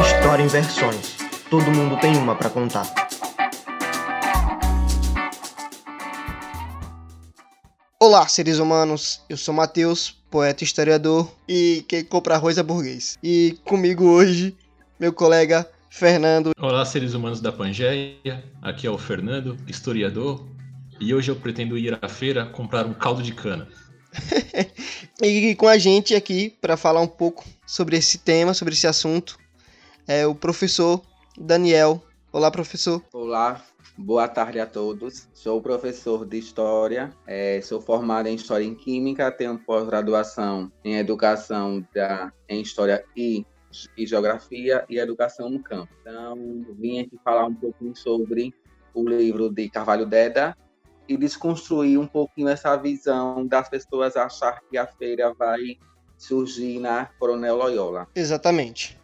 História em versões. Todo mundo tem uma para contar. Olá, seres humanos. Eu sou Matheus, poeta e historiador, e quem compra arroz é burguês. E comigo hoje, meu colega Fernando. Olá, seres humanos da Pangeia. Aqui é o Fernando, historiador, e hoje eu pretendo ir à feira comprar um caldo de cana. e com a gente aqui para falar um pouco sobre esse tema, sobre esse assunto, é o professor Daniel. Olá, professor. Olá, boa tarde a todos. Sou professor de História, é, sou formado em História em Química, tenho pós-graduação em Educação da, em História e, e Geografia e Educação no Campo. Então, vim aqui falar um pouquinho sobre o livro de Carvalho Deda, e desconstruir um pouquinho essa visão das pessoas achar que a feira vai surgir na Coronel Loyola. Exatamente.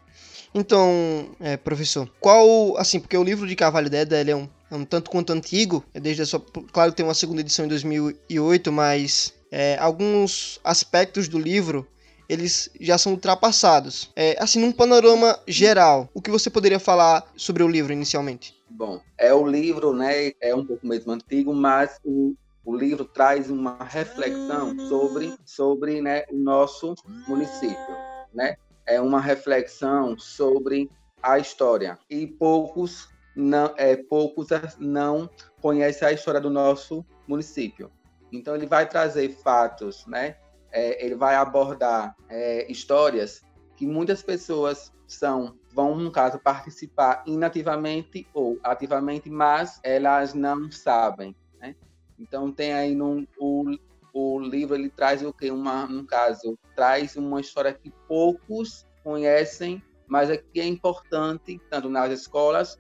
Então, é, professor, qual, assim, porque o livro de Carvalho Deda ele é um, é um tanto quanto antigo, é desde a sua, claro, tem uma segunda edição em 2008, mas é, alguns aspectos do livro eles já são ultrapassados. É, assim, num panorama geral, o que você poderia falar sobre o livro inicialmente? Bom, é o livro, né? É um pouco mesmo antigo, mas o, o livro traz uma reflexão sobre, sobre né, o nosso município, né? É uma reflexão sobre a história e poucos não, é, poucos não conhecem a história do nosso município. Então ele vai trazer fatos, né? É, ele vai abordar é, histórias que muitas pessoas são vão, no caso, participar inativamente ou ativamente, mas elas não sabem. Né? Então, tem aí no, o, o livro, ele traz o que? Uma, no caso, traz uma história que poucos conhecem, mas é que é importante, tanto nas escolas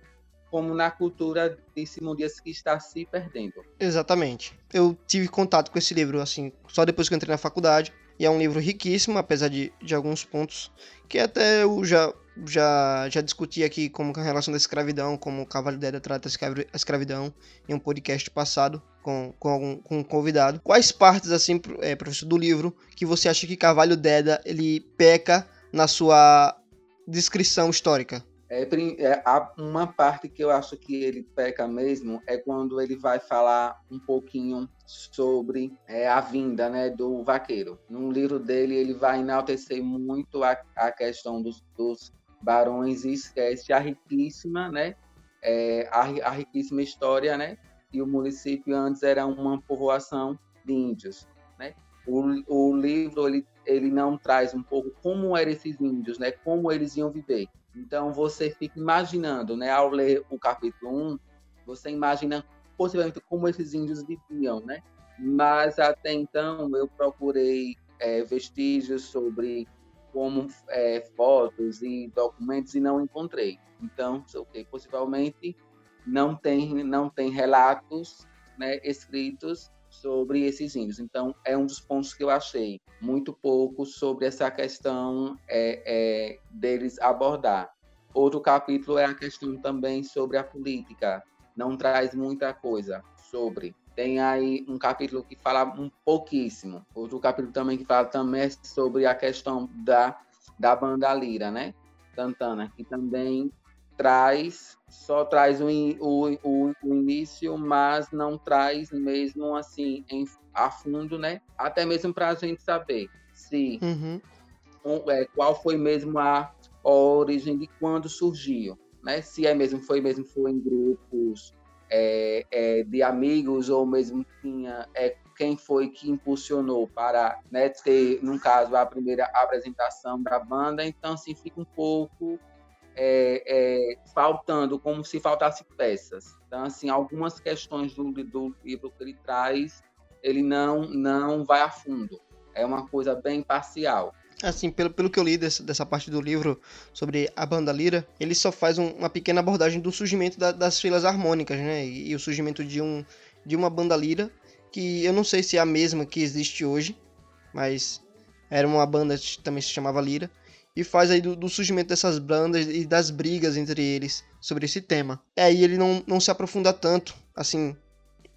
como na cultura desse mundo que está se perdendo. Exatamente. Eu tive contato com esse livro, assim, só depois que entrei na faculdade. E é um livro riquíssimo, apesar de, de alguns pontos que até eu já já, já discuti aqui como a relação da escravidão, como o Cavalo Deda trata a escravidão em um podcast passado com, com, algum, com um convidado. Quais partes, assim, é, professor, do livro que você acha que Carvalho Deda ele peca na sua descrição histórica? É, é, uma parte que eu acho que ele peca mesmo é quando ele vai falar um pouquinho sobre é, a vinda né, do vaqueiro. No livro dele, ele vai enaltecer muito a, a questão dos, dos barões e esquece a riquíssima, né? É, a, a, riquíssima história, né? E o município antes era uma povoação de índios, né? O, o livro ele, ele não traz um pouco como eram esses índios, né? Como eles iam viver. Então você fica imaginando, né? Ao ler o capítulo 1, você imagina possivelmente como esses índios viviam, né? Mas até então eu procurei é, vestígios sobre como é, fotos e documentos e não encontrei. Então, okay, possivelmente não tem não tem relatos né, escritos sobre esses índios. Então, é um dos pontos que eu achei muito pouco sobre essa questão é, é, deles abordar. Outro capítulo é a questão também sobre a política. Não traz muita coisa sobre tem aí um capítulo que fala um pouquíssimo. Outro capítulo também que fala também é sobre a questão da, da banda lira, né? Santana, que também traz, só traz o, o, o, o início, mas não traz mesmo assim em, a fundo, né? Até mesmo para a gente saber se uhum. um, é, qual foi mesmo a origem de quando surgiu, né? Se é mesmo foi mesmo foi em grupos é, é, de amigos ou mesmo tinha é, quem foi que impulsionou para né, ter, no caso, a primeira apresentação da banda. Então, assim, fica um pouco é, é, faltando, como se faltasse peças. Então, assim, algumas questões do, do livro que ele traz, ele não, não vai a fundo. É uma coisa bem parcial. Assim, pelo, pelo que eu li dessa, dessa parte do livro sobre a banda lira, ele só faz um, uma pequena abordagem do surgimento da, das filas harmônicas, né? E, e, o surgimento de, um, de uma banda lira, que eu não sei se é a mesma que existe hoje, mas era uma banda que também se chamava Lira, e faz aí do, do surgimento dessas bandas e das brigas entre eles sobre esse tema. É, e ele não, não se aprofunda tanto, assim,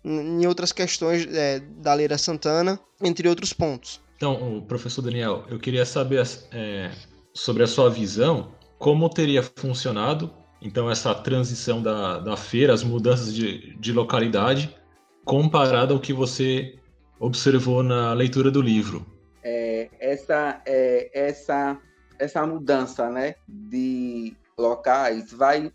em outras questões é, da Leira Santana, entre outros pontos. Então, professor Daniel, eu queria saber é, sobre a sua visão, como teria funcionado então essa transição da, da feira, as mudanças de, de localidade, comparado ao que você observou na leitura do livro. É, essa, é, essa, essa mudança né, de locais vai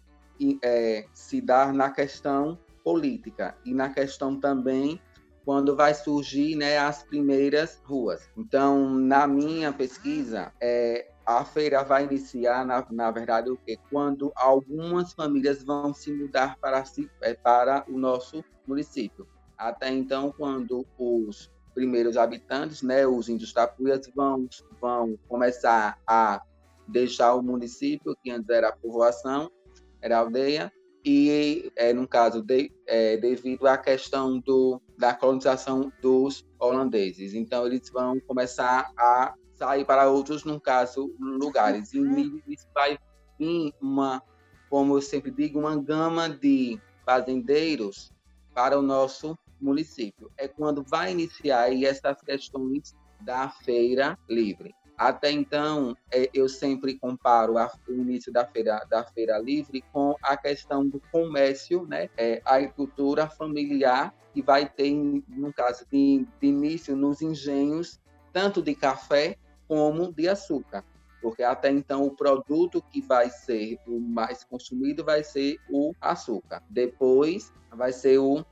é, se dar na questão política e na questão também quando vai surgir né, as primeiras ruas. Então, na minha pesquisa, é, a feira vai iniciar, na, na verdade, o quê? quando algumas famílias vão se mudar para, é, para o nosso município. Até então, quando os primeiros habitantes, né, os índios tapuias, vão, vão começar a deixar o município, que antes era povoação, era aldeia, e, é, no caso, de, é, devido à questão do, da colonização dos holandeses. Então, eles vão começar a sair para outros, no caso, lugares. E isso vai vir uma, como eu sempre digo, uma gama de fazendeiros para o nosso município. É quando vai iniciar aí essas questões da feira livre. Até então, é, eu sempre comparo a, o início da feira, da feira livre com a questão do comércio, né? É, a agricultura familiar, que vai ter, no caso de, de início, nos engenhos, tanto de café como de açúcar porque até então o produto que vai ser o mais consumido vai ser o açúcar. Depois vai ser o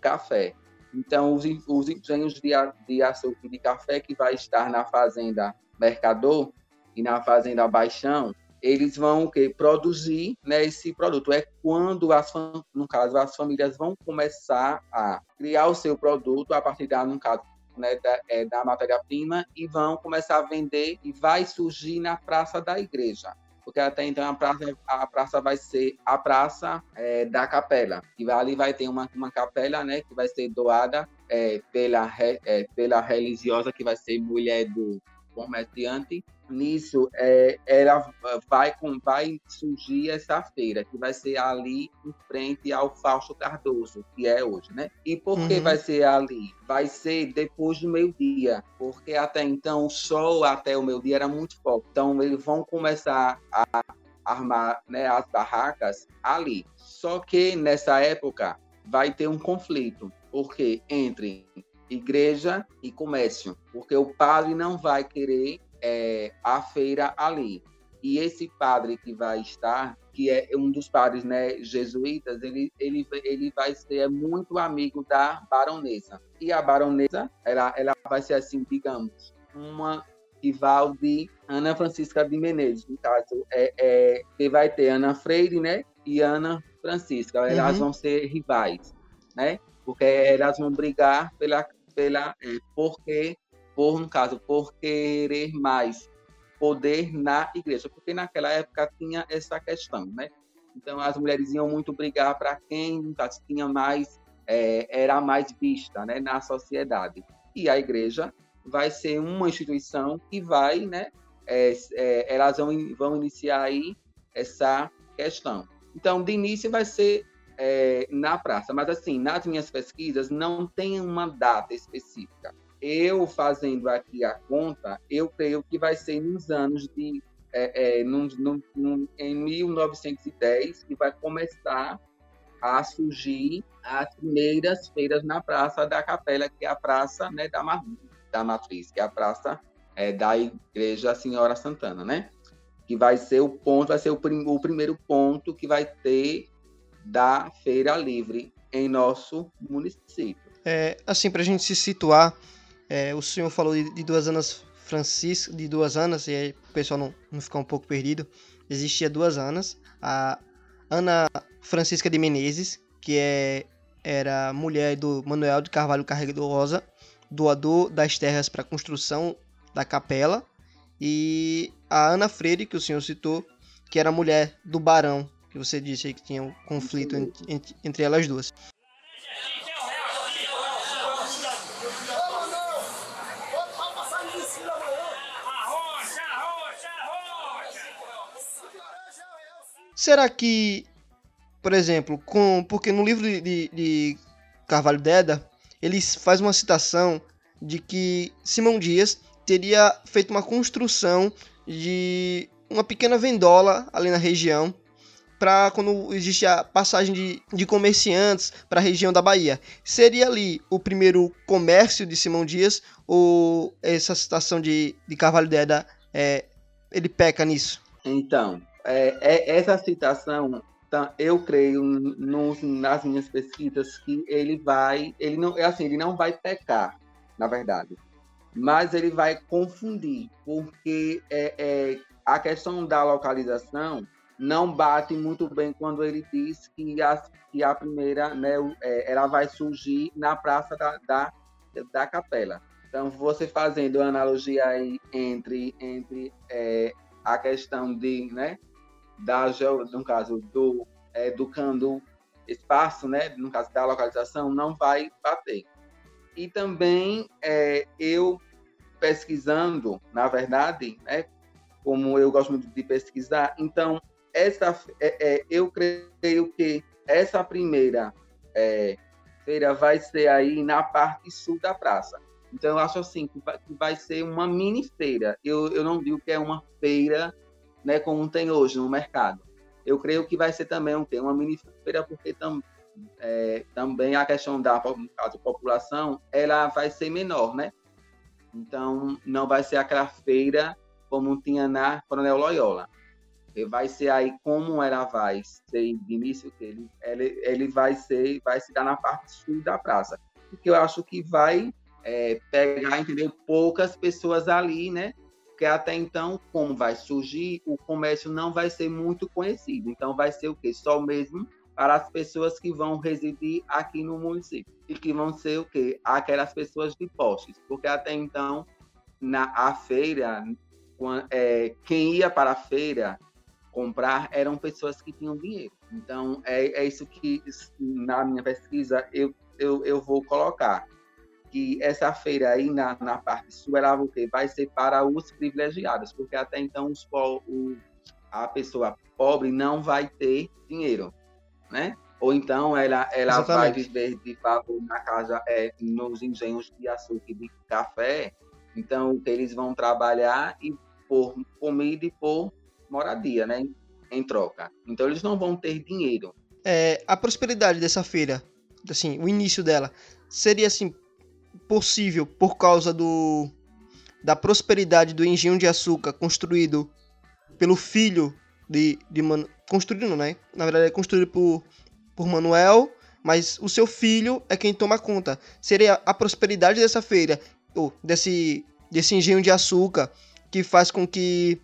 café. Então, os, os engenhos de, de açúcar e de café que vai estar na fazenda Mercador e na Fazenda Baixão, eles vão o quê? produzir né, esse produto. É quando, as, no caso, as famílias vão começar a criar o seu produto a partir da, no caso, né, da, é, da matéria-prima e vão começar a vender e vai surgir na Praça da Igreja. Porque até então a praça, a praça vai ser a Praça é, da Capela. E ali vai ter uma, uma capela né, que vai ser doada é, pela, é, pela religiosa, que vai ser mulher do comerciante. Nisso, é, ela vai, vai surgir essa feira, que vai ser ali em frente ao Fausto Cardoso, que é hoje, né? E por que uhum. vai ser ali? Vai ser depois do meio-dia, porque até então o sol até o meio-dia era muito forte. Então, eles vão começar a armar né, as barracas ali. Só que nessa época vai ter um conflito, porque entre igreja e comércio, porque o padre não vai querer é, a feira ali. E esse padre que vai estar, que é um dos padres né, jesuítas, ele, ele, ele vai ser muito amigo da baronesa. E a baronesa, ela, ela vai ser assim, digamos, uma rival de Ana Francisca de Menezes. No caso, é, é, que vai ter Ana Freire né, e Ana Francisca. Elas uhum. vão ser rivais, né? Porque elas vão brigar pela pela é, porque por no caso por querer mais poder na igreja, porque naquela época tinha essa questão, né? Então as mulheres iam muito brigar para quem tinha mais é, era mais vista, né, na sociedade. E a igreja vai ser uma instituição que vai, né, é, é, elas vão, vão iniciar aí essa questão. Então, de início vai ser é, na praça. Mas, assim, nas minhas pesquisas, não tem uma data específica. Eu, fazendo aqui a conta, eu creio que vai ser nos anos de. É, é, num, num, num, em 1910, que vai começar a surgir as primeiras feiras na Praça da Capela, que é a Praça né, da, da Matriz, que é a Praça é, da Igreja Senhora Santana, né? Que vai ser o ponto, vai ser o, prim, o primeiro ponto que vai ter da Feira Livre em nosso município. É, assim, para a gente se situar, é, o senhor falou de, de, duas Anas Francisco, de duas Anas, e aí o pessoal não, não ficar um pouco perdido. Existia duas Anas, a Ana Francisca de Menezes, que é, era mulher do Manuel de Carvalho Carregador Rosa, doador das terras para a construção da capela, e a Ana Freire, que o senhor citou, que era mulher do Barão que você disse que tinha um conflito entre, entre elas duas. Será que, por exemplo, com porque no livro de, de, de Carvalho Deda, ele faz uma citação de que Simão Dias teria feito uma construção de uma pequena vendola ali na região para quando existe a passagem de, de comerciantes para a região da Bahia. Seria ali o primeiro comércio de Simão Dias ou essa citação de, de Carvalho de Eda, é, ele peca nisso? Então, é, é, essa citação, tá, eu creio nas minhas pesquisas que ele vai, ele não, é assim, ele não vai pecar, na verdade, mas ele vai confundir, porque é, é a questão da localização não bate muito bem quando ele diz que a, que a primeira, né, é, ela vai surgir na praça da, da, da capela. Então, você fazendo a analogia aí entre, entre é, a questão de, né, da, no caso, do é, educando espaço, né, no caso da localização, não vai bater. E também é, eu pesquisando, na verdade, né, como eu gosto muito de pesquisar, então essa, é, é, eu creio que essa primeira é, feira vai ser aí na parte sul da praça. Então, eu acho assim que vai, ser uma mini feira. Eu, eu não digo que é uma feira né, como tem hoje no mercado. Eu creio que vai ser também um, uma mini feira, porque tam, é, também a questão da caso, população ela vai ser menor, né? Então, não vai ser aquela feira como tinha na Coronel Loyola vai ser aí como ela vai ser de início ele, ele, ele vai ser vai se dar na parte sul da praça porque eu acho que vai é, pegar entendeu? Poucas pessoas ali né? Porque até então como vai surgir o comércio não vai ser muito conhecido. Então vai ser o que só mesmo para as pessoas que vão residir aqui no município e que vão ser o que aquelas pessoas de postes. Porque até então na a feira é, quem ia para a feira comprar eram pessoas que tinham dinheiro. Então, é, é isso que, na minha pesquisa, eu, eu, eu vou colocar. Que essa feira aí, na, na parte sul, ela vai ser para os privilegiados, porque até então os, o, a pessoa pobre não vai ter dinheiro, né? Ou então ela, ela vai viver de favor na casa, é, nos engenhos de açúcar e de café. Então, eles vão trabalhar e por comida e por moradia, né? Em troca. Então eles não vão ter dinheiro. É, a prosperidade dessa feira, assim, o início dela, seria assim possível por causa do da prosperidade do engenho de açúcar construído pelo filho de, de construído, né? Na verdade é construído por por Manuel, mas o seu filho é quem toma conta. Seria a prosperidade dessa feira, ou desse desse engenho de açúcar que faz com que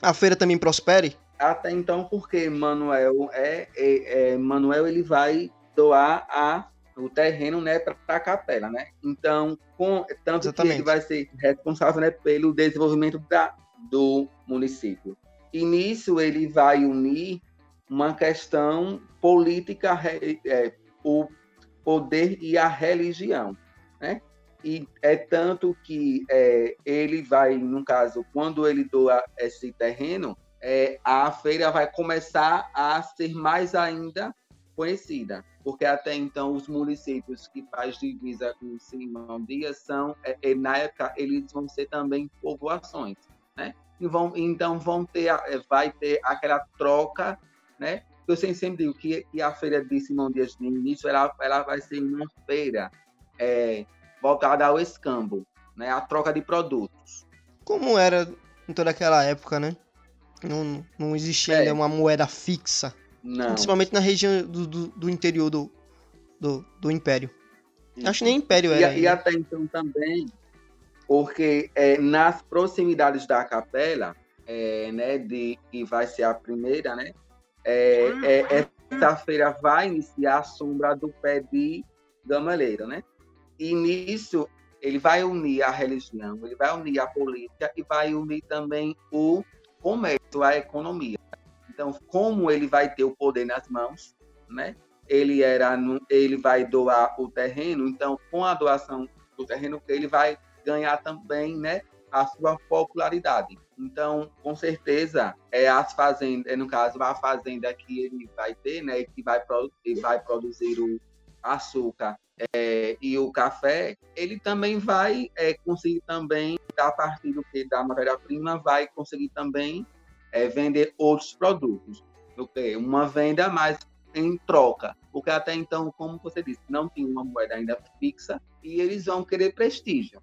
a feira também prospere? Até então, porque Manuel é, é, é Manuel ele vai doar a, o terreno né, para a capela, né? Então, com, tanto Exatamente. que ele vai ser responsável né, pelo desenvolvimento da, do município. E nisso ele vai unir uma questão política, é, o poder e a religião, né? E é tanto que é, ele vai, no caso, quando ele doa esse terreno, é, a feira vai começar a ser mais ainda conhecida, porque até então os municípios que faz divisa com Simão Dias são, é, é, na época, eles vão ser também povoações, né? E vão, então vão ter, é, vai ter aquela troca, né? Eu sempre digo que, que a feira de Simão Dias no início ela, ela vai ser uma feira é, voltada ao escambo, né, a troca de produtos. Como era em toda aquela época, né? Não, não existia é. uma moeda fixa. Não. Principalmente na região do, do, do interior do, do, do Império. Isso. Acho que nem Império era. E, e até então também, porque é, nas proximidades da capela, é, né, de, que vai ser a primeira, né? É, é, essa feira vai iniciar a sombra do pé de gamaleiro, né? E nisso ele vai unir a religião, ele vai unir a política e vai unir também o comércio, a economia. Então, como ele vai ter o poder nas mãos, né? Ele era, ele vai doar o terreno. Então, com a doação do terreno, ele vai ganhar também, né? A sua popularidade. Então, com certeza, é as fazendas, no caso, a fazenda que ele vai ter, né? Que vai, ele vai produzir o açúcar é, e o café, ele também vai é, conseguir também, a partir do que da matéria-prima, vai conseguir também é, vender outros produtos. Okay? Uma venda mais em troca, porque até então, como você disse, não tinha uma moeda ainda fixa e eles vão querer prestígio,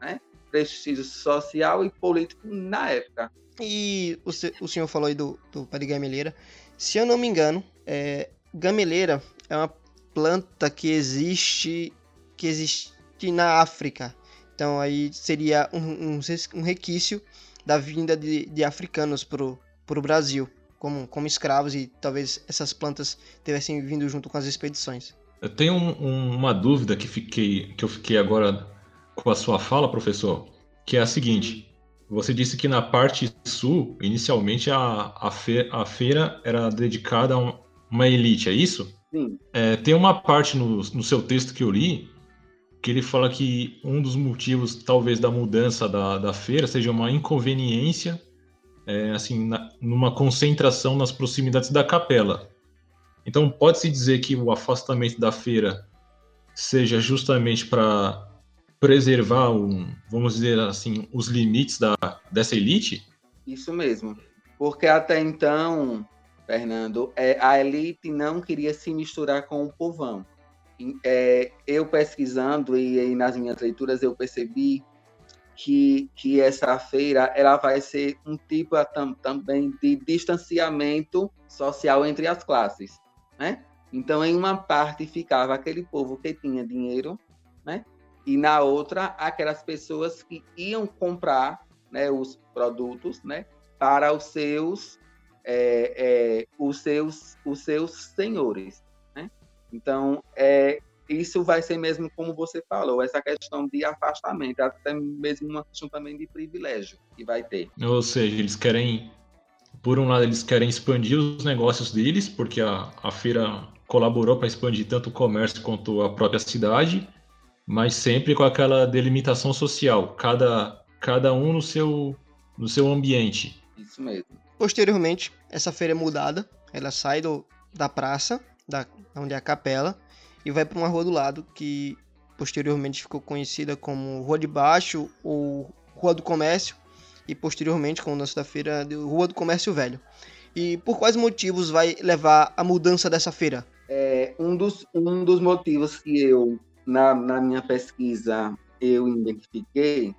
né? Prestígio social e político na época. E o, o senhor falou aí do, do pé de gameleira. Se eu não me engano, é, gameleira é uma planta que existe que existe na África. Então aí seria um, um, um requício da vinda de, de africanos para o Brasil, como, como escravos, e talvez essas plantas tivessem vindo junto com as expedições. Eu tenho um, uma dúvida que, fiquei, que eu fiquei agora com a sua fala, professor, que é a seguinte. Você disse que na parte sul, inicialmente, a, a, fe, a feira era dedicada a uma elite, é isso? Sim. É, tem uma parte no, no seu texto que eu li que ele fala que um dos motivos, talvez, da mudança da, da feira seja uma inconveniência, é, assim, na, numa concentração nas proximidades da capela. Então, pode-se dizer que o afastamento da feira seja justamente para preservar, um, vamos dizer assim, os limites da, dessa elite? Isso mesmo. Porque até então, Fernando, é, a elite não queria se misturar com o povão. É, eu pesquisando e, e, nas minhas leituras eu percebi que, que essa feira ela vai ser um tipo tam, também de distanciamento social entre as classes, né? Então, em uma parte ficava aquele povo que tinha dinheiro, né? E na outra, aquelas pessoas que iam comprar né, os produtos, né? Para os seus é, é, os, seus, os seus senhores. Então, é, isso vai ser mesmo como você falou, essa questão de afastamento, até mesmo uma questão também de privilégio que vai ter. Ou seja, eles querem, por um lado, eles querem expandir os negócios deles, porque a, a feira colaborou para expandir tanto o comércio quanto a própria cidade, mas sempre com aquela delimitação social, cada, cada um no seu, no seu ambiente. Isso mesmo. Posteriormente, essa feira é mudada, ela sai do, da praça, da, onde é a capela, e vai para uma rua do lado que posteriormente ficou conhecida como Rua de Baixo ou Rua do Comércio, e posteriormente, com o lance da feira, Rua do Comércio Velho. E por quais motivos vai levar a mudança dessa feira? É, um, dos, um dos motivos que eu, na, na minha pesquisa, eu identifiquei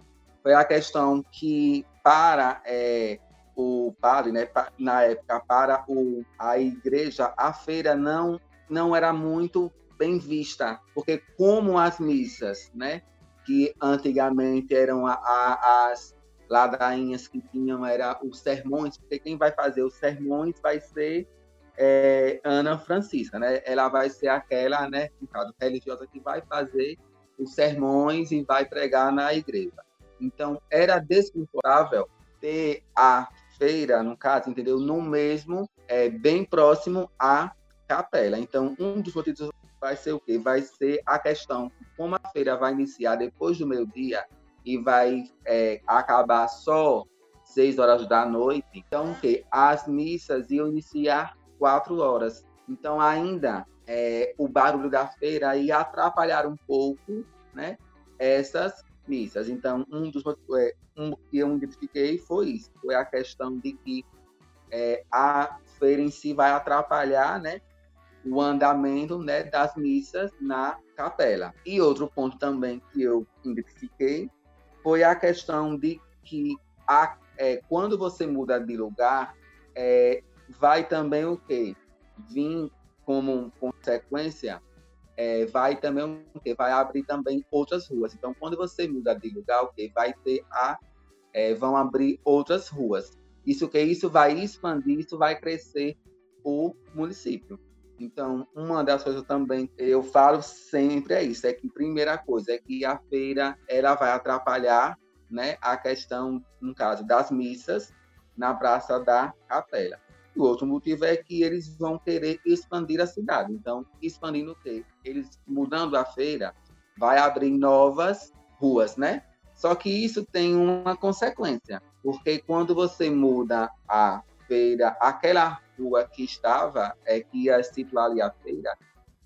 foi a questão que, para é, o padre, né, na época, para o, a igreja, a feira não, não era muito bem vista, porque como as missas, né, que antigamente eram a, a, as ladainhas que tinham, era os sermões, porque quem vai fazer os sermões vai ser é, Ana Francisca, né? Ela vai ser aquela, né, religiosa que vai fazer os sermões e vai pregar na igreja. Então, era desconfortável ter a feira, no caso, entendeu? No mesmo, é, bem próximo à capela. Então, um dos motivos vai ser o quê? Vai ser a questão como a feira vai iniciar depois do meio-dia e vai é, acabar só seis horas da noite. Então, o quê? As missas iam iniciar quatro horas. Então, ainda é, o barulho da feira ia atrapalhar um pouco, né? Essas missas. Então, um dos é, um que eu identifiquei foi isso, foi a questão de que é, a feira em si vai atrapalhar, né, o andamento, né, das missas na capela. E outro ponto também que eu identifiquei foi a questão de que a, é, quando você muda de lugar, é, vai também o quê? Vir como consequência é, vai também o que vai abrir também outras ruas. Então, quando você muda de lugar, o que vai ter a é, vão abrir outras ruas. Isso que isso vai expandir, isso vai crescer o município. Então, uma das coisas também eu falo sempre é isso, é que primeira coisa é que a feira ela vai atrapalhar, né, a questão no caso das missas na Praça da Capela. O outro motivo é que eles vão querer expandir a cidade. Então, expandindo o quê? Eles mudando a feira, vai abrir novas ruas, né? Só que isso tem uma consequência, porque quando você muda a feira, aquela rua que estava, é que ia situar ali a feira,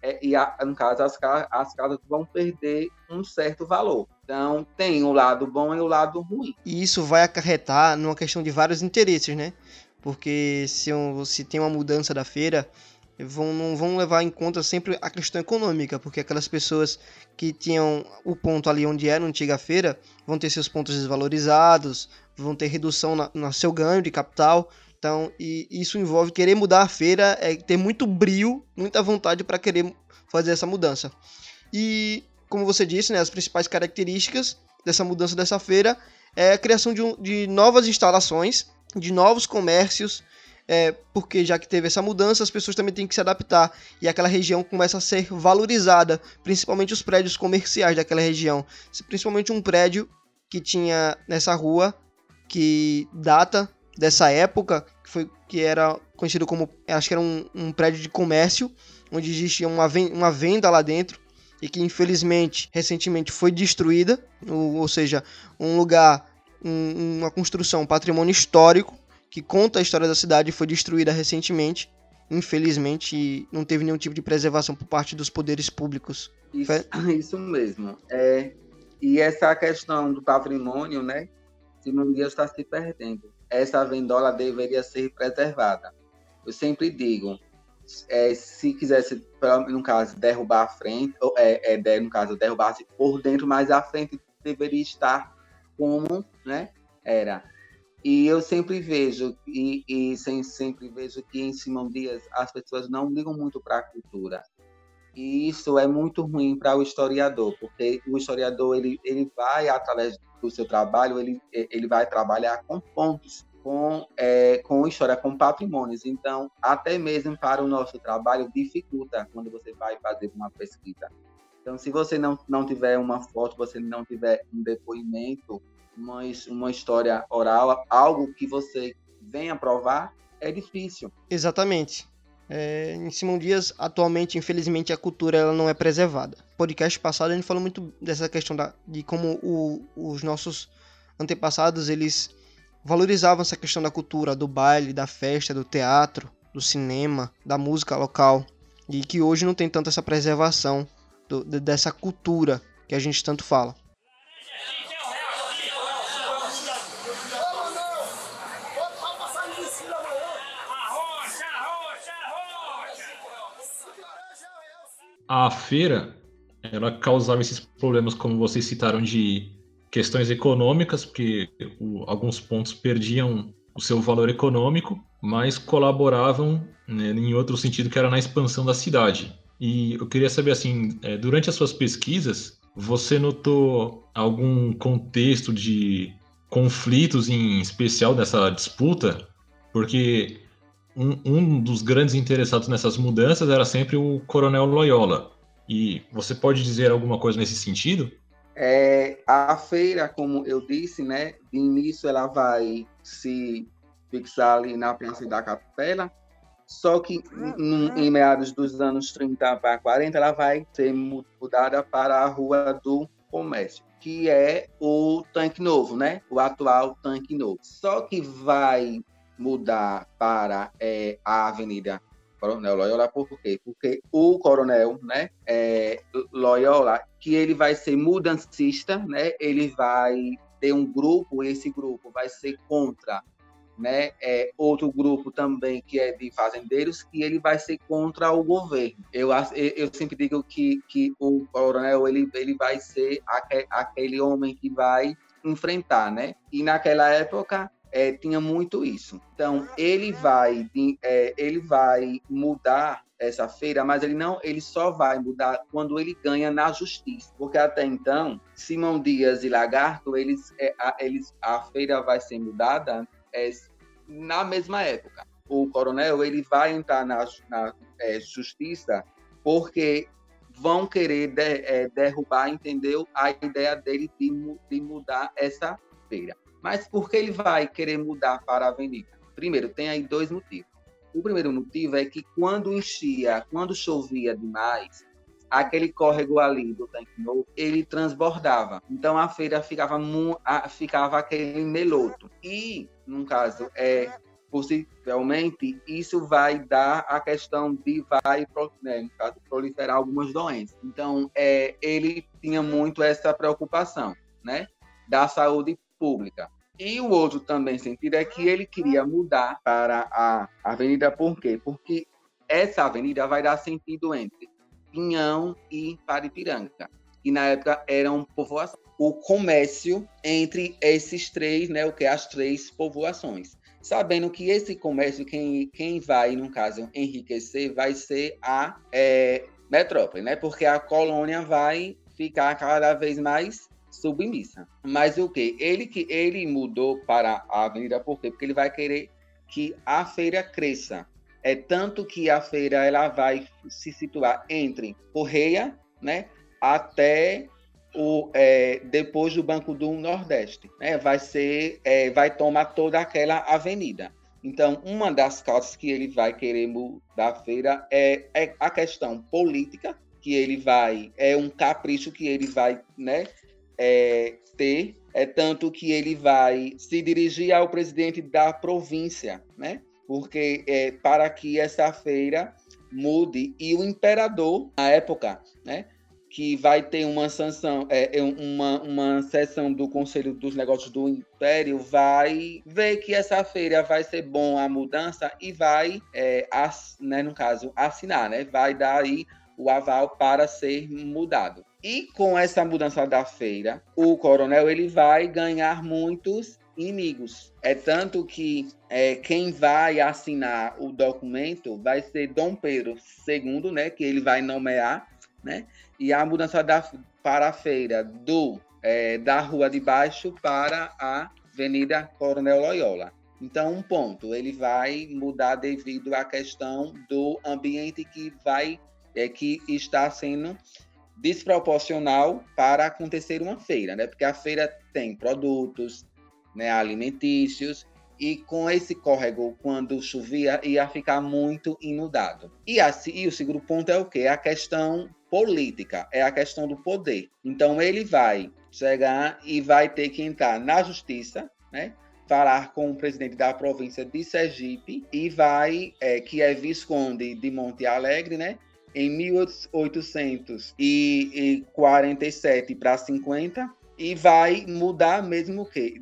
é, e a, no caso as, as casas vão perder um certo valor. Então tem o lado bom e o lado ruim. E isso vai acarretar numa questão de vários interesses, né? Porque se, um, se tem uma mudança da feira, vão, não vão levar em conta sempre a questão econômica, porque aquelas pessoas que tinham o ponto ali onde era a antiga feira vão ter seus pontos desvalorizados, vão ter redução na, no seu ganho de capital, então, e isso envolve querer mudar a feira, é ter muito brio, muita vontade para querer fazer essa mudança. E, como você disse, né, as principais características dessa mudança dessa feira é a criação de, um, de novas instalações, de novos comércios, é, porque já que teve essa mudança, as pessoas também têm que se adaptar e aquela região começa a ser valorizada, principalmente os prédios comerciais daquela região. Principalmente um prédio que tinha nessa rua que data dessa época, que, foi, que era conhecido como, acho que era um, um prédio de comércio, onde existia uma, uma venda lá dentro, e que infelizmente, recentemente foi destruída, ou, ou seja, um lugar, um, uma construção, um patrimônio histórico, que conta a história da cidade, foi destruída recentemente, infelizmente, não teve nenhum tipo de preservação por parte dos poderes públicos. Isso, isso mesmo. É, e essa questão do patrimônio, né, Simão Dias está se perdendo essa vendola deveria ser preservada. Eu sempre digo, é, se quisesse, no caso, derrubar a frente, ou, é, é, no caso, derrubar por dentro, mas a frente deveria estar como né, era. E eu sempre vejo, e, e sempre vejo que em Simão Dias as pessoas não ligam muito para a cultura. E isso é muito ruim para o historiador, porque o historiador ele, ele vai, através do seu trabalho, ele, ele vai trabalhar com pontos, com, é, com história, com patrimônios. Então, até mesmo para o nosso trabalho, dificulta quando você vai fazer uma pesquisa. Então, se você não, não tiver uma foto, você não tiver um depoimento, uma, uma história oral, algo que você venha provar, é difícil. Exatamente. É, em Simão Dias, atualmente, infelizmente, a cultura ela não é preservada. Podcast passado a gente falou muito dessa questão da, de como o, os nossos antepassados eles valorizavam essa questão da cultura, do baile, da festa, do teatro, do cinema, da música local, e que hoje não tem tanto essa preservação do, dessa cultura que a gente tanto fala. A feira ela causava esses problemas, como vocês citaram, de questões econômicas, porque o, alguns pontos perdiam o seu valor econômico, mas colaboravam né, em outro sentido, que era na expansão da cidade. E eu queria saber, assim, é, durante as suas pesquisas, você notou algum contexto de conflitos em especial dessa disputa? Porque um, um dos grandes interessados nessas mudanças era sempre o Coronel Loyola. E você pode dizer alguma coisa nesse sentido? É, a feira, como eu disse, né, de início ela vai se fixar ali na Praça da Capela, só que em, em meados dos anos 30 para 40 ela vai ser mudada para a Rua do Comércio, que é o Tanque Novo, né? O atual Tanque Novo. Só que vai mudar para é, a Avenida Coronel Loyola, por quê? Porque o coronel, né, é, Loyola, que ele vai ser mudancista, né, ele vai ter um grupo, esse grupo vai ser contra, né, é, outro grupo também que é de fazendeiros, que ele vai ser contra o governo. Eu, eu sempre digo que, que o coronel, ele, ele vai ser aquele homem que vai enfrentar, né, e naquela época é, tinha muito isso. Então ele vai, é, ele vai mudar essa feira, mas ele não, ele só vai mudar quando ele ganha na justiça, porque até então Simão Dias e Lagarto, eles, é, a, eles a feira vai ser mudada é, na mesma época. O coronel ele vai entrar na, na é, justiça porque vão querer de, é, derrubar, entendeu? A ideia dele de, de mudar essa feira. Mas por que ele vai querer mudar para a avenida? Primeiro, tem aí dois motivos. O primeiro motivo é que quando enchia, quando chovia demais, aquele córrego ali do tanque novo, ele transbordava. Então a feira ficava, ficava aquele meloto. E, no caso, é possivelmente isso vai dar a questão de vai né, caso, proliferar algumas doenças. Então, é, ele tinha muito essa preocupação, né, da saúde pública. E o outro também sentido é que ele queria mudar para a avenida, por quê? Porque essa avenida vai dar sentido entre Pinhão e Paripiranga, que na época eram povoações. O comércio entre esses três, né, o que as três povoações sabendo que esse comércio, quem, quem vai, no caso, enriquecer, vai ser a é, metrópole, né? Porque a colônia vai ficar cada vez mais submissa. Mas o que? Ele que ele mudou para a avenida por quê? Porque ele vai querer que a feira cresça. É tanto que a feira ela vai se situar entre Correia, né, até o, é, depois do Banco do Nordeste. Né? Vai ser, é, vai tomar toda aquela avenida. Então, uma das causas que ele vai querer mudar a feira é, é, a questão política, que ele vai, é um capricho que ele vai né, é, ter, é tanto que ele vai se dirigir ao presidente da província, né? Porque é, para que essa feira mude e o imperador na época, né? que vai ter uma sanção, é, é, uma, uma sessão do Conselho dos Negócios do Império, vai ver que essa feira vai ser bom a mudança e vai, é, ass, né, no caso, assinar, né? Vai dar aí o aval para ser mudado. E com essa mudança da feira, o coronel ele vai ganhar muitos inimigos. É tanto que é, quem vai assinar o documento vai ser Dom Pedro II, né, que ele vai nomear, né? e a mudança da, para a feira do é, da Rua de Baixo para a Avenida Coronel Loyola. Então, um ponto, ele vai mudar devido à questão do ambiente que vai é, que está sendo desproporcional para acontecer uma feira, né? Porque a feira tem produtos, né, alimentícios e com esse córrego, quando chovia, ia ficar muito inundado. E, assim, e o segundo ponto é o quê? A questão política, é a questão do poder. Então ele vai chegar e vai ter que entrar na justiça, né? falar com o presidente da província de Sergipe e vai, é, que é Visconde de Monte Alegre, né? Em 1847 para 50 e vai mudar mesmo o que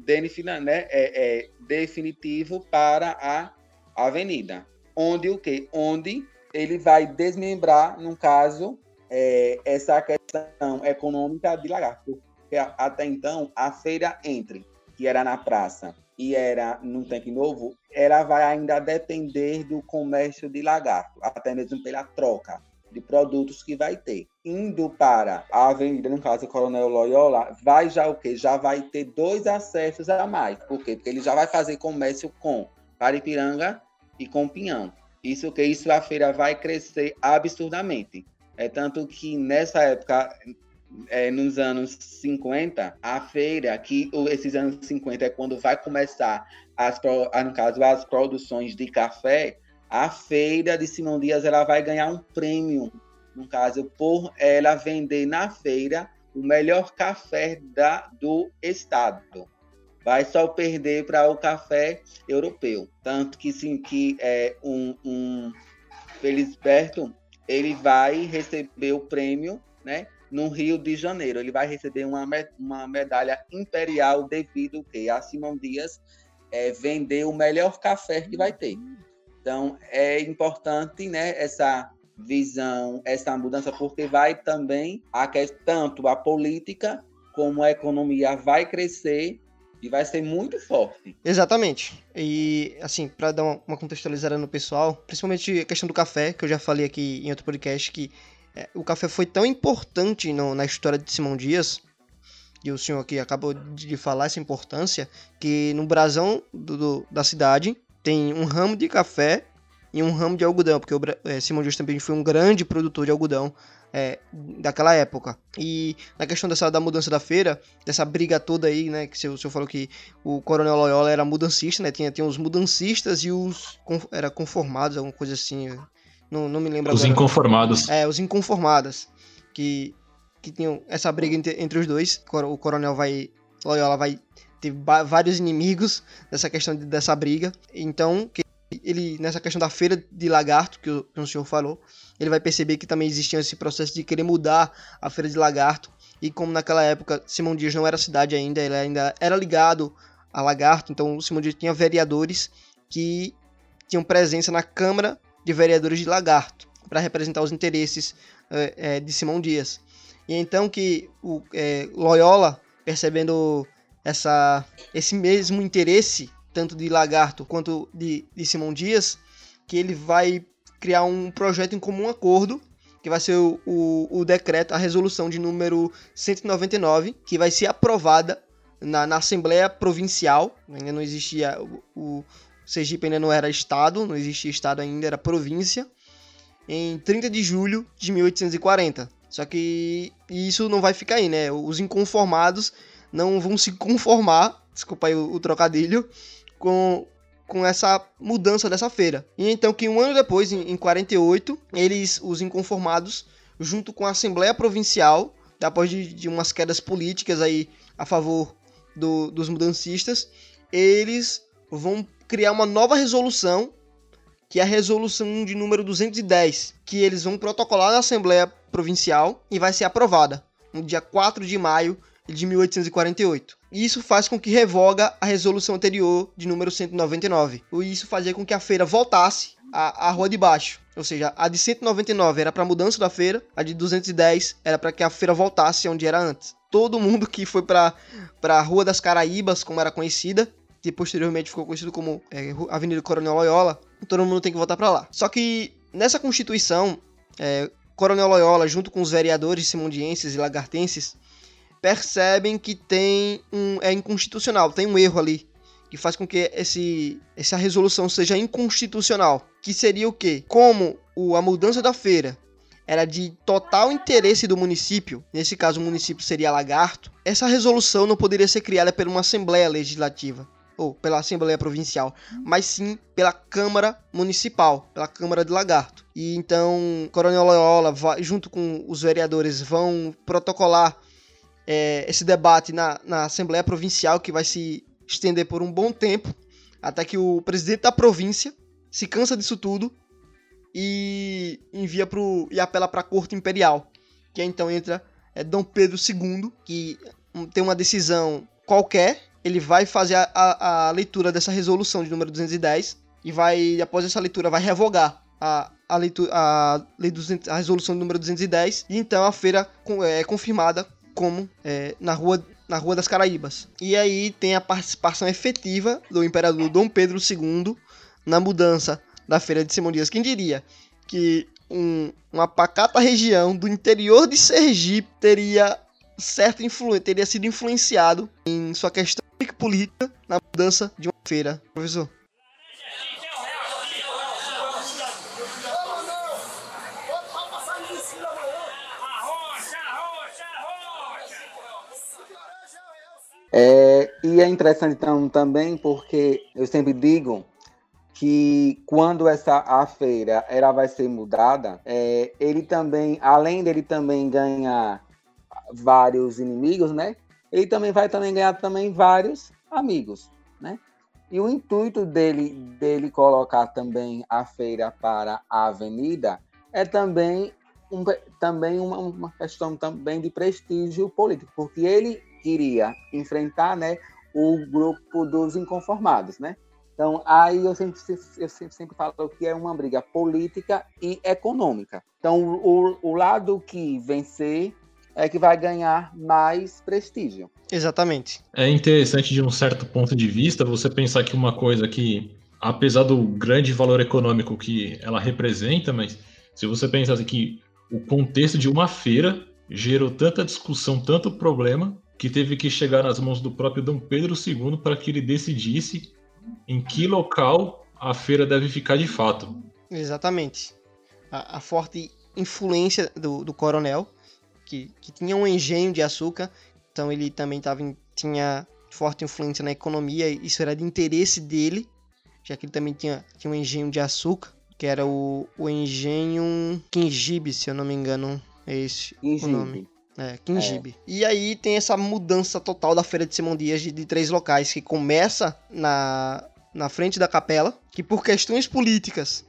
né, é, é, definitivo para a avenida, onde o que, onde ele vai desmembrar, no caso, é, essa questão econômica de lagarto. Porque até então, a feira entre, que era na praça, e era no Tempo Novo, ela vai ainda depender do comércio de lagarto, até mesmo pela troca de produtos que vai ter. Indo para a avenida, no caso Coronel Loyola, vai já o quê? Já vai ter dois acessos a mais. Por quê? Porque ele já vai fazer comércio com Paripiranga e com Pinhão. Isso que isso a feira vai crescer absurdamente. É tanto que nessa época, é, nos anos 50, a feira, que esses anos 50 é quando vai começar, as, no caso, as produções de café, a feira de Simão Dias ela vai ganhar um prêmio, no caso, por ela vender na feira o melhor café da, do estado. Vai só perder para o café europeu. Tanto que, sim, que é um, um Felisberto ele vai receber o prêmio, né? No Rio de Janeiro, ele vai receber uma, uma medalha imperial devido que a Simão Dias é, vender o melhor café que vai ter. Então é importante, né? Essa visão, essa mudança, porque vai também a tanto a política como a economia vai crescer e vai ser muito forte. Exatamente. E, assim, para dar uma, uma, contextualizada no pessoal, principalmente a questão do café, que eu já falei aqui em outro podcast, que é, o café foi tão importante no, na história de Simão Dias, e o senhor aqui acabou de falar essa importância, que no brasão do, do, da cidade tem um ramo de café e um ramo de algodão, porque o é, Simão Dias também foi um grande produtor de algodão é, daquela época. E na questão dessa da mudança da feira, dessa briga toda aí, né? Que o senhor falou que o Coronel Loyola era mudancista, né? Tinha, tinha os mudancistas e os era conformados, alguma coisa assim. Não, não me lembro Os agora. inconformados. É, os inconformados. Que, que tinham essa briga entre, entre os dois. O Coronel vai. Loyola vai teve vários inimigos nessa questão de, dessa briga. Então, ele nessa questão da feira de lagarto que o, que o senhor falou, ele vai perceber que também existia esse processo de querer mudar a feira de lagarto. E como naquela época Simão Dias não era cidade ainda, ele ainda era ligado a Lagarto, então Simão Dias tinha vereadores que tinham presença na Câmara de Vereadores de Lagarto para representar os interesses é, de Simão Dias. E então que o é, Loyola, percebendo essa, esse mesmo interesse, tanto de Lagarto quanto de, de Simão Dias, que ele vai criar um projeto em comum acordo, que vai ser o, o, o decreto, a resolução de número 199, que vai ser aprovada na, na Assembleia Provincial, ainda não existia, o, o Sergipe ainda não era estado, não existia estado ainda, era província, em 30 de julho de 1840. Só que isso não vai ficar aí, né? Os inconformados não vão se conformar, desculpa aí o, o trocadilho, com, com essa mudança dessa feira. E então que um ano depois, em, em 48, eles, os inconformados, junto com a Assembleia Provincial, depois de, de umas quedas políticas aí a favor do, dos mudancistas, eles vão criar uma nova resolução, que é a resolução de número 210, que eles vão protocolar na Assembleia Provincial e vai ser aprovada no dia 4 de maio de 1848. Isso faz com que revoga a resolução anterior de número 199. Isso fazia com que a feira voltasse à, à rua de baixo. Ou seja, a de 199 era para mudança da feira, a de 210 era para que a feira voltasse onde era antes. Todo mundo que foi para a Rua das Caraíbas, como era conhecida, que posteriormente ficou conhecido como é, Avenida Coronel Loyola, todo mundo tem que voltar para lá. Só que nessa Constituição, é, Coronel Loyola, junto com os vereadores simondienses e lagartenses, percebem que tem um é inconstitucional, tem um erro ali que faz com que esse, essa resolução seja inconstitucional, que seria o quê? Como o, a mudança da feira era de total interesse do município, nesse caso o município seria Lagarto, essa resolução não poderia ser criada por uma Assembleia Legislativa ou pela Assembleia Provincial, mas sim pela Câmara Municipal, pela Câmara de Lagarto. E então Coronel Loyola, junto com os vereadores, vão protocolar é, esse debate na, na Assembleia Provincial, que vai se estender por um bom tempo, até que o presidente da província se cansa disso tudo e envia pro, e apela para a corte imperial, que então entra é, Dom Pedro II, que tem uma decisão qualquer, ele vai fazer a, a, a, leitura dessa resolução de número 210 e vai, após essa leitura, vai revogar a, a, leitura, a, lei 200, a resolução de número 210 e então a feira é confirmada como é, na rua na Rua das Caraíbas. E aí tem a participação efetiva do imperador Dom Pedro II na mudança da Feira de Simão Dias. Quem diria que um, uma pacata região do interior de Sergipe teria certo influ teria sido influenciado em sua questão política na mudança de uma feira, professor? É, e é interessante então, também porque eu sempre digo que quando essa a feira ela vai ser mudada, é, ele também, além dele também ganhar vários inimigos, né? Ele também vai também ganhar também vários amigos, né? E o intuito dele dele colocar também a feira para a avenida é também um, também uma, uma questão também de prestígio político, porque ele queria enfrentar, né, o grupo dos inconformados, né? Então, aí eu sempre, eu sempre, sempre falo que é uma briga política e econômica. Então, o, o lado que vencer é que vai ganhar mais prestígio. Exatamente. É interessante, de um certo ponto de vista, você pensar que uma coisa que, apesar do grande valor econômico que ela representa, mas se você pensar que o contexto de uma feira gerou tanta discussão, tanto problema, que teve que chegar nas mãos do próprio Dom Pedro II para que ele decidisse em que local a feira deve ficar de fato. Exatamente. A, a forte influência do, do coronel, que, que, tinha um engenho de açúcar, então ele também tava em, tinha forte influência na economia, isso era de interesse dele, já que ele também tinha, tinha um engenho de açúcar, que era o, o engenho Quingibe, se eu não me engano, é esse o nome. É, Quingibe. É. E aí tem essa mudança total da Feira de Simão Dias de, de três locais, que começa na, na frente da capela, que por questões políticas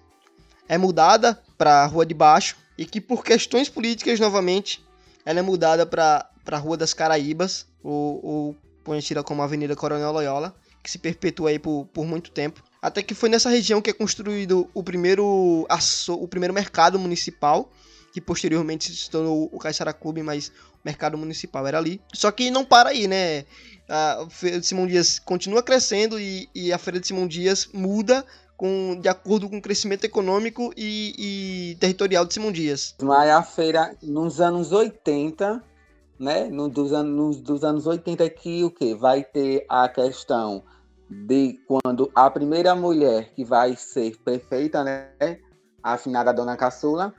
é mudada para a Rua de Baixo, e que por questões políticas, novamente, ela é mudada para a Rua das Caraíbas, ou, ou conhecida como Avenida Coronel Loyola, que se perpetua aí por, por muito tempo. Até que foi nessa região que é construído o primeiro, o primeiro mercado municipal, que posteriormente se tornou o Caixara Clube, mas o mercado municipal era ali. Só que não para aí, né? A Feira de Simão Dias continua crescendo e, e a Feira de Simão Dias muda com, de acordo com o crescimento econômico e, e territorial de Simão Dias. Mas a feira, nos anos 80, né? No, dos, anos, dos anos 80 aqui, o que? Vai ter a questão de quando a primeira mulher que vai ser prefeita, né? A afinada Dona Caçula,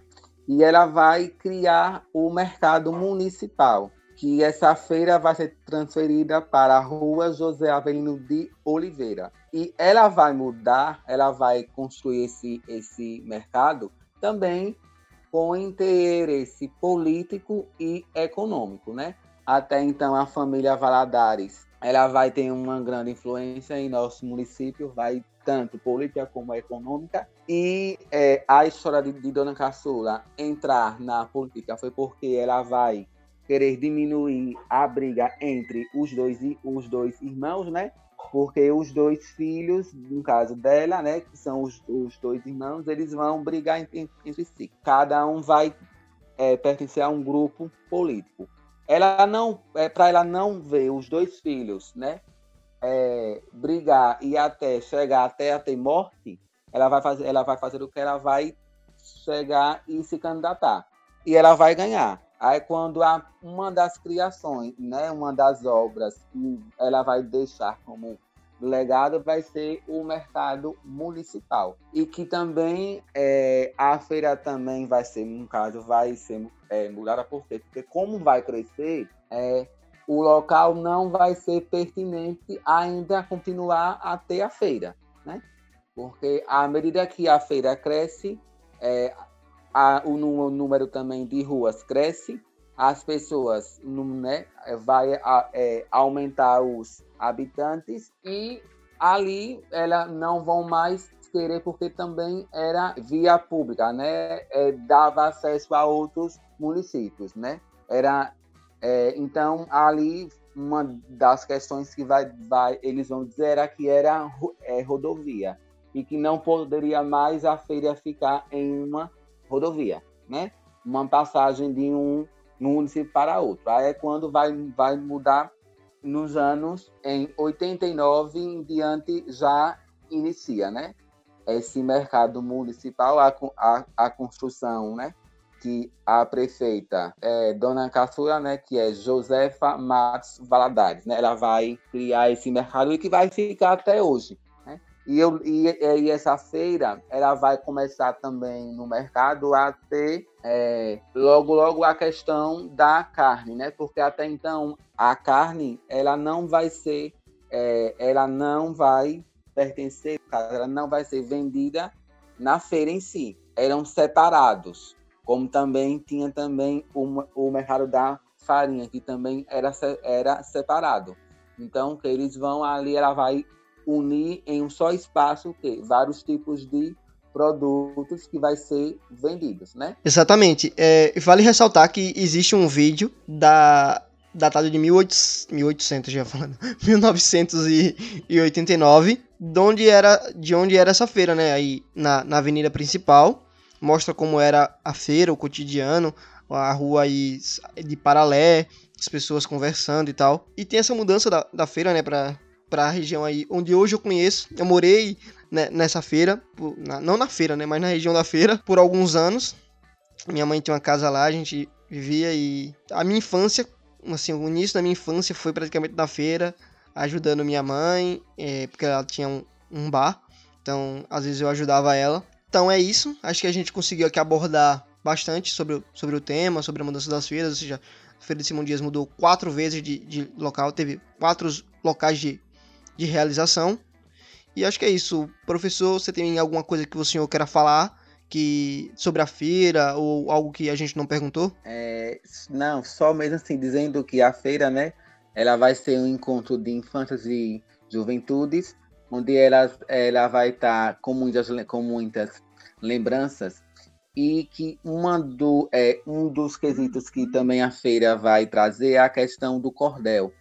e ela vai criar o mercado municipal, que essa feira vai ser transferida para a rua José Avelino de Oliveira. E ela vai mudar, ela vai construir esse, esse mercado também com interesse político e econômico, né? Até então a família Valadares, ela vai ter uma grande influência em nosso município, vai tanto política como econômica. E é, a história de, de, Dona Caçula entrar na política foi porque ela vai querer diminuir a briga entre os dois, os dois irmãos, né? Porque os dois filhos, no caso dela, né, que são os, os dois irmãos, eles vão brigar entre, entre si. Cada um vai é, pertencer a um grupo político. Ela não, é, para ela não ver os dois filhos, né, é, brigar e até chegar até a ter morte, ela vai fazer, ela vai fazer o que ela vai chegar e se candidatar. E ela vai ganhar. Aí quando a, uma das criações, né, uma das obras que ela vai deixar como legado vai ser o mercado municipal e que também é, a feira também vai ser, no caso, vai ser é, mudada por quê? Porque como vai crescer, é, o local não vai ser pertinente ainda continuar a ter a feira, né? Porque à medida que a feira cresce, é, a, o número também de ruas cresce, as pessoas né, vai a, é, aumentar os habitantes e ali elas não vão mais querer porque também era via pública, né? É, dava acesso a outros municípios, né? Era é, então, ali, uma das questões que vai, vai, eles vão dizer era que era é, rodovia e que não poderia mais a feira ficar em uma rodovia, né? Uma passagem de um município para outro. Aí é quando vai, vai mudar nos anos em 89 em diante já inicia, né? Esse mercado municipal, a, a, a construção, né? que a prefeita é, Dona Caçula, né, que é Josefa Matos Valadares, né, ela vai criar esse mercado e que vai ficar até hoje. E, eu, e, e essa feira, ela vai começar também no mercado a ter é, logo, logo a questão da carne, né, porque até então a carne, ela não vai ser, é, ela não vai pertencer, ela não vai ser vendida na feira em si, eram separados como também tinha também o, o mercado da farinha, que também era, era separado. Então, que eles vão ali, ela vai unir em um só espaço que vários tipos de produtos que vai ser vendidos, né? Exatamente. É, vale ressaltar que existe um vídeo da datado de 1800, 1800 já falando, 1989, de onde era de onde era essa feira, né? Aí na, na avenida principal mostra como era a feira, o cotidiano, a rua aí de Paralé, as pessoas conversando e tal. E tem essa mudança da, da feira, né, pra, pra região aí onde hoje eu conheço. Eu morei né, nessa feira, na, não na feira, né, mas na região da feira, por alguns anos. Minha mãe tem uma casa lá, a gente vivia e a minha infância, assim, o início da minha infância foi praticamente na feira, ajudando minha mãe, é, porque ela tinha um, um bar. Então, às vezes eu ajudava ela. Então é isso. Acho que a gente conseguiu aqui abordar bastante sobre, sobre o tema, sobre a mudança das feiras. Ou seja, a Feira de Simão Dias mudou quatro vezes de, de local, teve quatro locais de, de realização. E acho que é isso. Professor, você tem alguma coisa que o senhor queira falar? que sobre a feira ou algo que a gente não perguntou? É, não, só mesmo assim, dizendo que a feira, né, ela vai ser um encontro de infâncias e juventudes, onde ela, ela vai estar com muitas, com muitas lembranças e que uma do, é, um dos quesitos que também a feira vai trazer é a questão do cordel.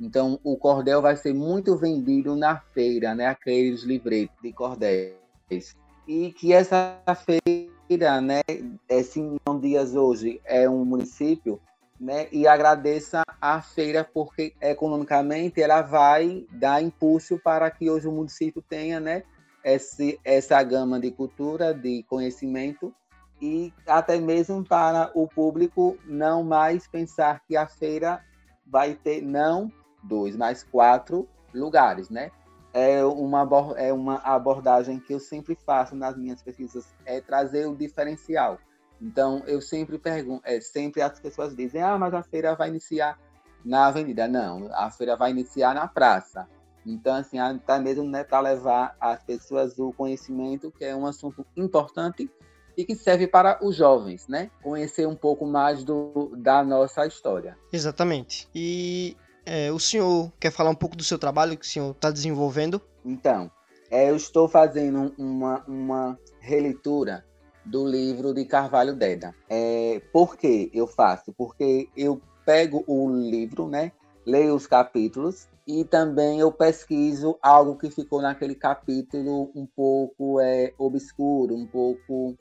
Então, o cordel vai ser muito vendido na feira, né? Aqueles livretos de cordéis. E que essa feira, né? É, Simão Dias hoje é um município, né? E agradeça a feira porque economicamente ela vai dar impulso para que hoje o município tenha, né? Esse, essa gama de cultura, de conhecimento e até mesmo para o público não mais pensar que a feira vai ter não dois, mas quatro lugares, né? É uma, é uma abordagem que eu sempre faço nas minhas pesquisas, é trazer o diferencial. Então, eu sempre pergunto, é, sempre as pessoas dizem, ah, mas a feira vai iniciar na avenida. Não, a feira vai iniciar na praça. Então, assim, até mesmo né, para levar as pessoas o conhecimento, que é um assunto importante e que serve para os jovens, né? Conhecer um pouco mais do, da nossa história. Exatamente. E é, o senhor quer falar um pouco do seu trabalho que o senhor está desenvolvendo? Então, é, eu estou fazendo uma, uma releitura do livro de Carvalho Deda. É, por que eu faço? Porque eu pego o livro, né? Leio os capítulos e também eu pesquiso algo que ficou naquele capítulo um pouco é, obscuro, um pouco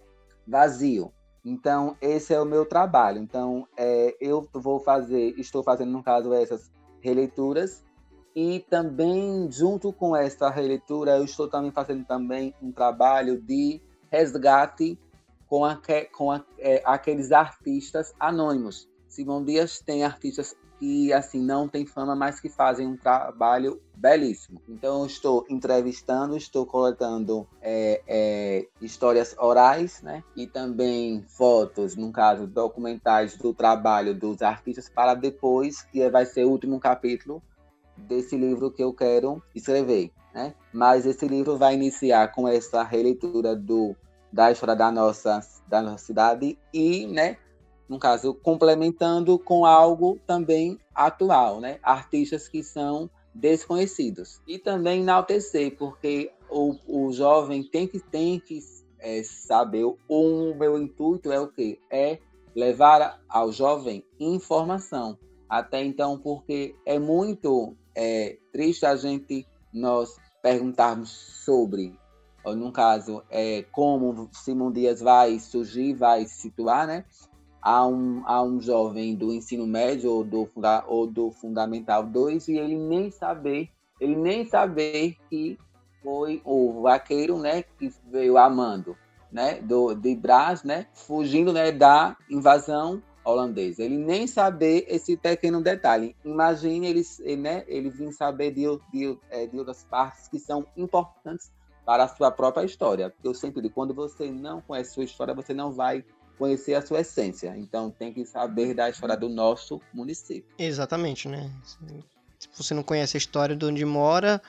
vazio. Então, esse é o meu trabalho. Então, é, eu vou fazer, estou fazendo, no caso, essas releituras. E também, junto com essa releitura, eu estou também fazendo também um trabalho de resgate com, com a, é, aqueles artistas anônimos. Simão Dias tem artistas que assim não tem fama, mas que fazem um trabalho belíssimo. Então estou entrevistando, estou coletando é, é, histórias orais, né? E também fotos, no caso documentais do trabalho dos artistas para depois que vai ser o último capítulo desse livro que eu quero escrever, né? Mas esse livro vai iniciar com essa releitura do da história da nossa da nossa cidade e, né? No caso, complementando com algo também atual, né? Artistas que são desconhecidos. E também enaltecer, porque o, o jovem tem que, tem que é, saber, o meu intuito é o quê? É levar ao jovem informação. Até então, porque é muito é, triste a gente, nós perguntarmos sobre, ou no caso, é, como Simão Dias vai surgir, vai se situar, né? A um, a um jovem do ensino médio ou do, ou do Fundamental 2 e ele nem saber, ele nem saber que foi o vaqueiro, né, que veio amando, né, do, de Brás, né, fugindo, né, da invasão holandesa. Ele nem saber esse pequeno detalhe. Imagine ele, né, ele vir saber de, de, é, de outras partes que são importantes para a sua própria história. Porque eu sempre digo, quando você não conhece sua história, você não vai conhecer a sua essência. Então tem que saber da história do nosso município. Exatamente, né? Se você não conhece a história de onde mora,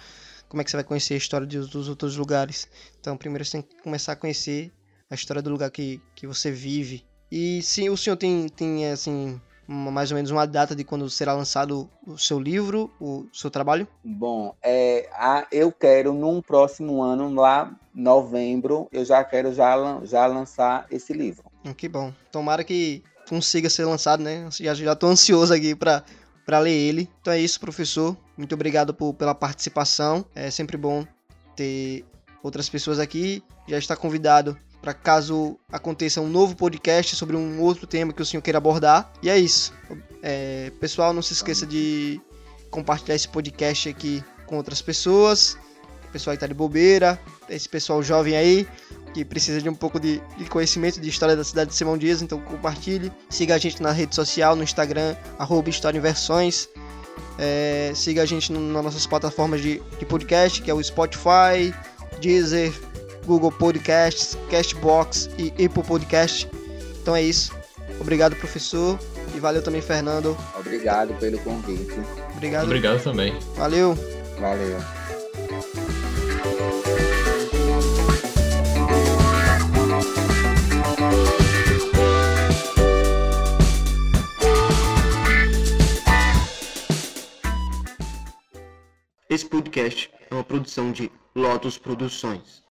como é que você vai conhecer a história dos outros lugares? Então primeiro você tem que começar a conhecer a história do lugar que, que você vive. E se o senhor tem, tem assim, uma, mais ou menos uma data de quando será lançado o seu livro, o seu trabalho? Bom, é, a, eu quero num próximo ano, lá novembro, eu já quero já, já lançar esse livro. Hum, que bom. Tomara que consiga ser lançado, né? Já, já tô ansioso aqui para para ler ele. Então é isso, professor. Muito obrigado por, pela participação. É sempre bom ter outras pessoas aqui. Já está convidado para caso aconteça um novo podcast sobre um outro tema que o senhor queira abordar. E é isso. É, pessoal, não se esqueça de compartilhar esse podcast aqui com outras pessoas. O pessoal que tá de bobeira, esse pessoal jovem aí que precisa de um pouco de, de, conhecimento de história da cidade de Simão Dias, então compartilhe. Siga a gente na rede social, no Instagram, arroba História Inversões. É, siga a gente no, nas nossas plataformas de, de, podcast, que é o Spotify, Deezer, Google Podcasts, Castbox e Apple Podcast. Então é isso. Obrigado, professor. E valeu também, Fernando. Obrigado pelo convite. Obrigado. Obrigado também. Valeu. Valeu. Podcast é uma produção de Lotus Produções.